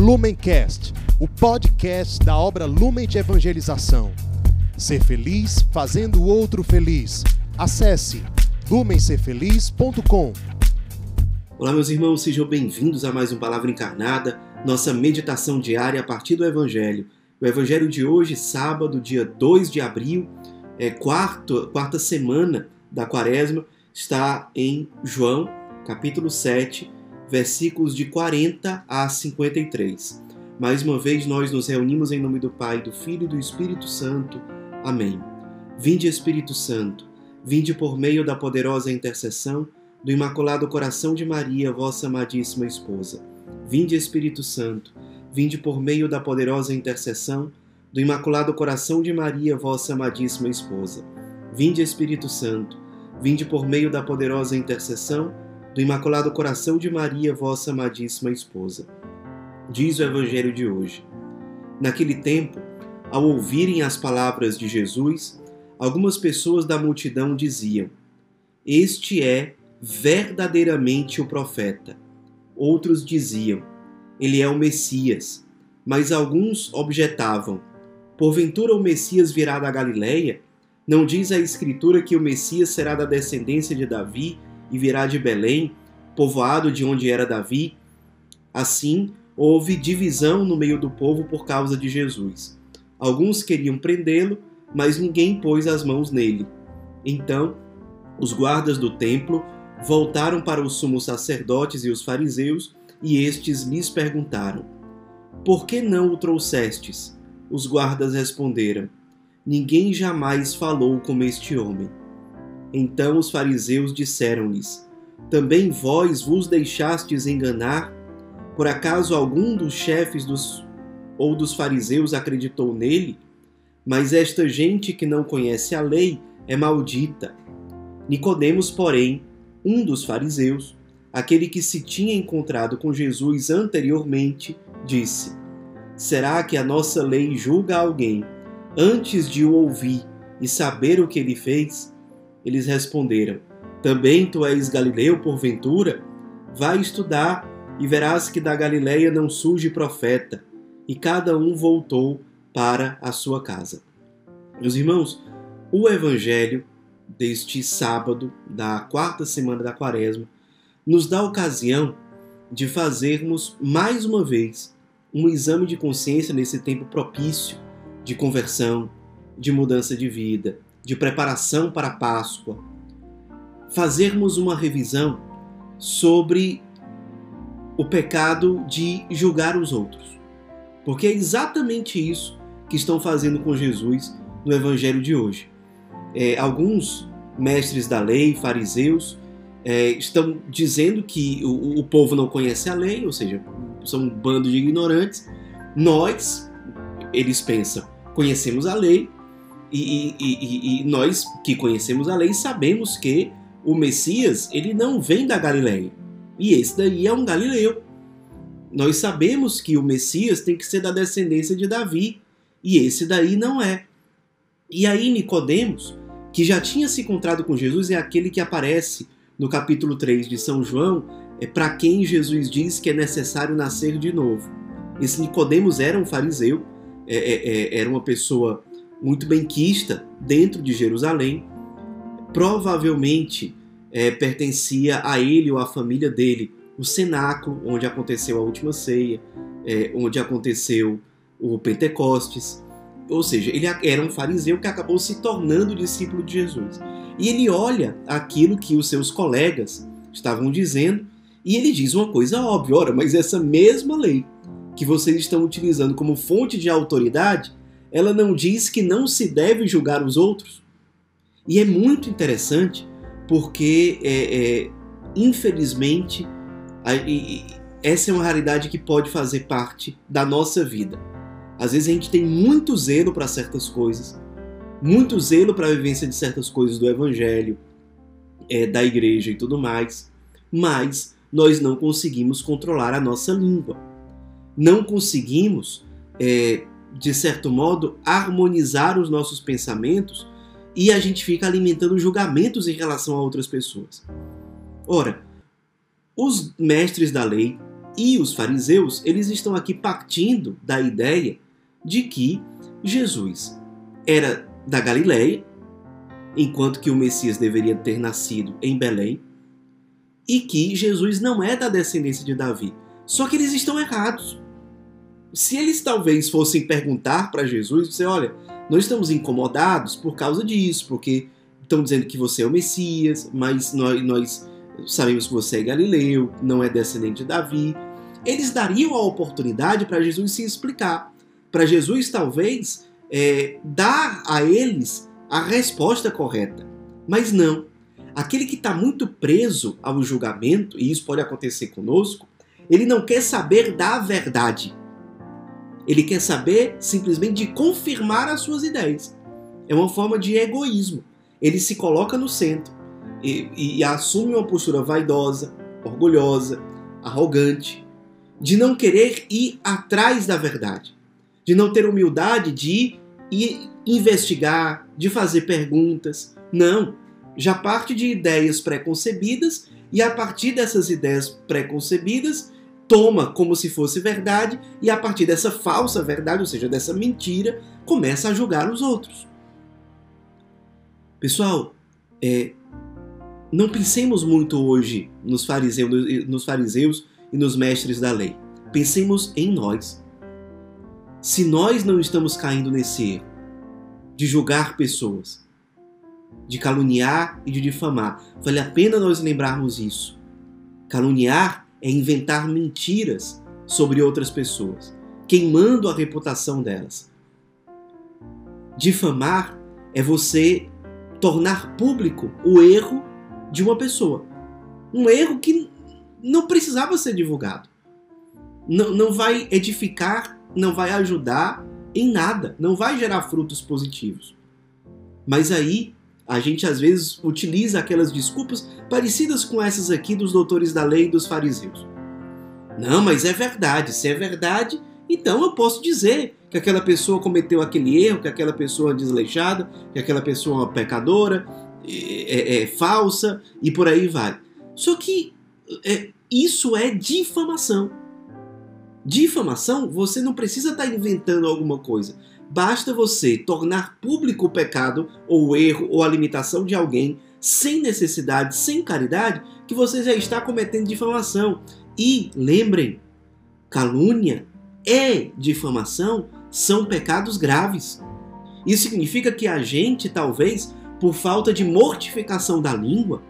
Lumencast, o podcast da obra Lumen de Evangelização. Ser feliz fazendo o outro feliz. Acesse lumencerfeliz.com. Olá, meus irmãos, sejam bem-vindos a mais um Palavra Encarnada, nossa meditação diária a partir do Evangelho. O Evangelho de hoje, sábado, dia 2 de abril, é quarto, quarta semana da quaresma, está em João, capítulo 7, versículos de 40 a 53. Mais uma vez nós nos reunimos em nome do Pai, do Filho e do Espírito Santo. Amém. Vinde, Espírito Santo, vinde por meio da poderosa intercessão do Imaculado Coração de Maria, vossa amadíssima esposa. Vinde, Espírito Santo, vinde por meio da poderosa intercessão do Imaculado Coração de Maria, vossa amadíssima esposa. Vinde, Espírito Santo, vinde por meio da poderosa intercessão do Imaculado Coração de Maria, vossa amadíssima esposa. Diz o Evangelho de hoje. Naquele tempo, ao ouvirem as palavras de Jesus, algumas pessoas da multidão diziam: Este é verdadeiramente o profeta. Outros diziam: Ele é o Messias. Mas alguns objetavam: Porventura o Messias virá da Galileia? Não diz a Escritura que o Messias será da descendência de Davi e virá de Belém, povoado de onde era Davi. Assim, houve divisão no meio do povo por causa de Jesus. Alguns queriam prendê-lo, mas ninguém pôs as mãos nele. Então, os guardas do templo voltaram para os sumos sacerdotes e os fariseus, e estes lhes perguntaram: Por que não o trouxestes? Os guardas responderam: Ninguém jamais falou como este homem. Então os fariseus disseram-lhes: Também vós vos deixastes enganar? Por acaso algum dos chefes dos ou dos fariseus acreditou nele? Mas esta gente que não conhece a lei é maldita. Nicodemos, porém, um dos fariseus, aquele que se tinha encontrado com Jesus anteriormente, disse: Será que a nossa lei julga alguém antes de o ouvir e saber o que ele fez? Eles responderam: Também tu és Galileu, porventura? Vai estudar e verás que da Galileia não surge profeta. E cada um voltou para a sua casa. Meus irmãos, o evangelho deste sábado, da quarta semana da quaresma, nos dá a ocasião de fazermos mais uma vez um exame de consciência nesse tempo propício de conversão, de mudança de vida, de preparação para a Páscoa, fazermos uma revisão sobre o pecado de julgar os outros. Porque é exatamente isso que estão fazendo com Jesus no Evangelho de hoje. É, alguns mestres da lei, fariseus, é, estão dizendo que o, o, povo não conhece a lei, ou seja, são um bando de ignorantes. Nós, eles pensam, conhecemos a lei, e, e, e, nós que conhecemos a lei sabemos que o Messias ele não vem da Galileia. E esse daí é um galileu. Nós sabemos que o Messias tem que ser da descendência de Davi. E esse daí não é. E aí Nicodemos, que já tinha se encontrado com Jesus, é aquele que aparece no capítulo 3 de São João, é para quem Jesus diz que é necessário nascer de novo. Esse Nicodemos era um fariseu, é, é, é era uma pessoa muito benquista dentro de Jerusalém, provavelmente é, pertencia a ele ou à família dele o cenáculo onde aconteceu a última ceia, é, onde aconteceu o Pentecostes. Ou seja, ele era um fariseu que acabou se tornando discípulo de Jesus. E ele olha aquilo que os seus colegas estavam dizendo e ele diz uma coisa óbvia: ora, mas essa mesma lei que vocês estão utilizando como fonte de autoridade ela não diz que não se deve julgar os outros. E é muito interessante porque, é, é, infelizmente, a, e, essa é uma realidade que pode fazer parte da nossa vida. Às vezes a gente tem muito zelo para certas coisas, muito zelo para a vivência de certas coisas do Evangelho, é, da igreja e tudo mais, mas nós não conseguimos controlar a nossa língua. Não conseguimos é, de certo modo, harmonizar os nossos pensamentos e a gente fica alimentando julgamentos em relação a outras pessoas. Ora, os mestres da lei E os fariseus, eles estão aqui partindo da ideia de que Jesus era da Galileia, enquanto que o Messias deveria ter nascido em Belém, e que Jesus não é da descendência de Davi. Só que eles estão errados. Se eles talvez fossem perguntar para Jesus, você olha, nós estamos incomodados por causa disso, porque estão dizendo que você é o Messias, mas nós, nós sabemos que você é galileu, não é descendente de Davi. Eles dariam a oportunidade para Jesus se explicar, para Jesus talvez é, dar a eles a resposta correta. Mas não. Aquele que está muito preso ao julgamento, e isso pode acontecer conosco, ele não quer saber da verdade. Ele quer saber simplesmente de confirmar as suas ideias. É uma forma de egoísmo. Ele se coloca no centro e, e, assume uma postura vaidosa, orgulhosa, arrogante, de não querer ir atrás da verdade, de não ter humildade de ir investigar, de fazer perguntas. Não, já parte de ideias preconcebidas e a partir dessas ideias preconcebidas toma como se fosse verdade e a partir dessa falsa verdade, ou seja, dessa mentira, começa a julgar os outros. Pessoal, é, não pensemos muito hoje nos fariseus, nos fariseus e nos mestres da lei. Pensemos em nós. Se nós não estamos caindo nesse erro de julgar pessoas, de caluniar e de difamar. Vale a pena nós lembrarmos isso. Caluniar é inventar mentiras sobre outras pessoas, queimando a reputação delas. Difamar é você tornar público o erro de uma pessoa. Um erro que não precisava ser divulgado. Não, não vai edificar, não vai ajudar em nada, não vai gerar frutos positivos. Mas aí a gente às vezes utiliza aquelas desculpas parecidas com essas aqui dos doutores da lei e dos fariseus. Não, mas é verdade. Se é verdade, então eu posso dizer que aquela pessoa cometeu aquele erro, que aquela pessoa é desleixada, que aquela pessoa é uma pecadora, é, é, é falsa e por aí vai. Só que é, isso é difamação. Difamação, você não precisa estar inventando alguma coisa. Basta você tornar público o pecado, ou o erro, ou a limitação de alguém, sem necessidade, sem caridade, que você já está cometendo difamação. E lembrem, calúnia e difamação são pecados graves. Isso significa que a gente, talvez, por falta de mortificação da língua,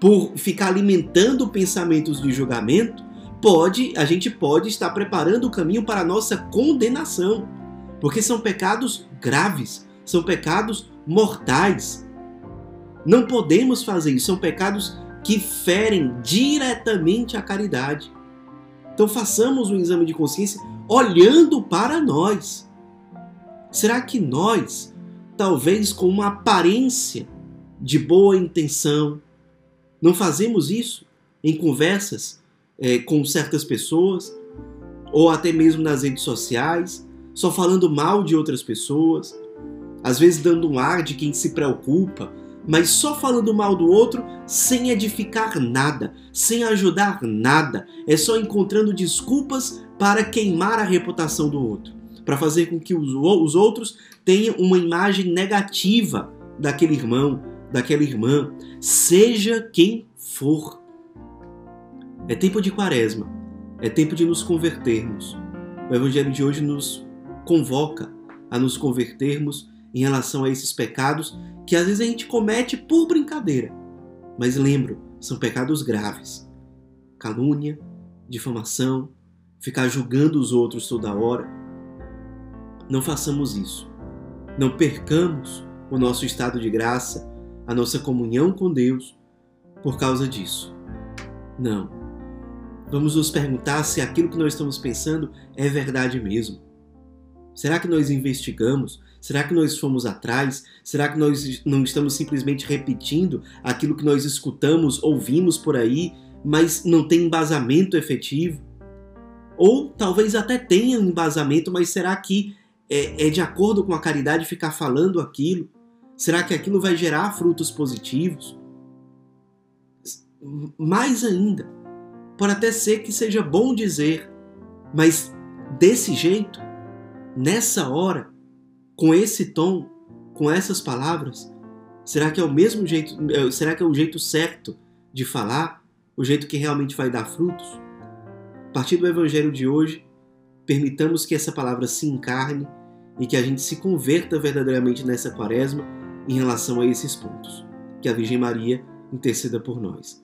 por ficar alimentando pensamentos de julgamento, pode, a gente pode estar preparando o caminho para a nossa condenação. Porque são pecados graves, são pecados mortais. Não podemos fazer isso, são pecados que ferem diretamente a caridade. Então façamos um exame de consciência olhando para nós. Será que nós, talvez com uma aparência de boa intenção, não fazemos isso em conversas é, com certas pessoas, ou até mesmo nas redes sociais, só falando mal de outras pessoas, às vezes dando um ar de quem se preocupa, mas só falando mal do outro sem edificar nada, sem ajudar nada, é só encontrando desculpas para queimar a reputação do outro, para fazer com que os outros tenham uma imagem negativa daquele irmão, daquela irmã, seja quem for. É tempo de quaresma, é tempo de nos convertermos. O Evangelho de hoje nos convoca a nos convertermos em relação a esses pecados que às vezes a gente comete por brincadeira. Mas lembro, são pecados graves. Calúnia, difamação, ficar julgando os outros toda hora. Não façamos isso. Não percamos o nosso estado de graça, a nossa comunhão com Deus por causa disso. Não. Vamos nos perguntar se aquilo que nós estamos pensando é verdade mesmo. Será que nós investigamos? Será que nós fomos atrás? Será que nós não estamos simplesmente repetindo aquilo que nós escutamos, ouvimos por aí, mas não tem embasamento efetivo? Ou talvez até tenha um embasamento, mas será que é, é de acordo com a caridade ficar falando aquilo? Será que aquilo vai gerar frutos positivos? Mais ainda, Pode até ser que seja bom dizer, mas desse jeito, nessa hora, com esse tom, com essas palavras, será que é o mesmo jeito, é, será que é o jeito certo de falar, o jeito que realmente vai dar frutos? A partir do evangelho de hoje, permitamos que essa palavra se encarne e que a gente se converta verdadeiramente nessa quaresma em relação a esses pontos. Que a Virgem Maria interceda por nós.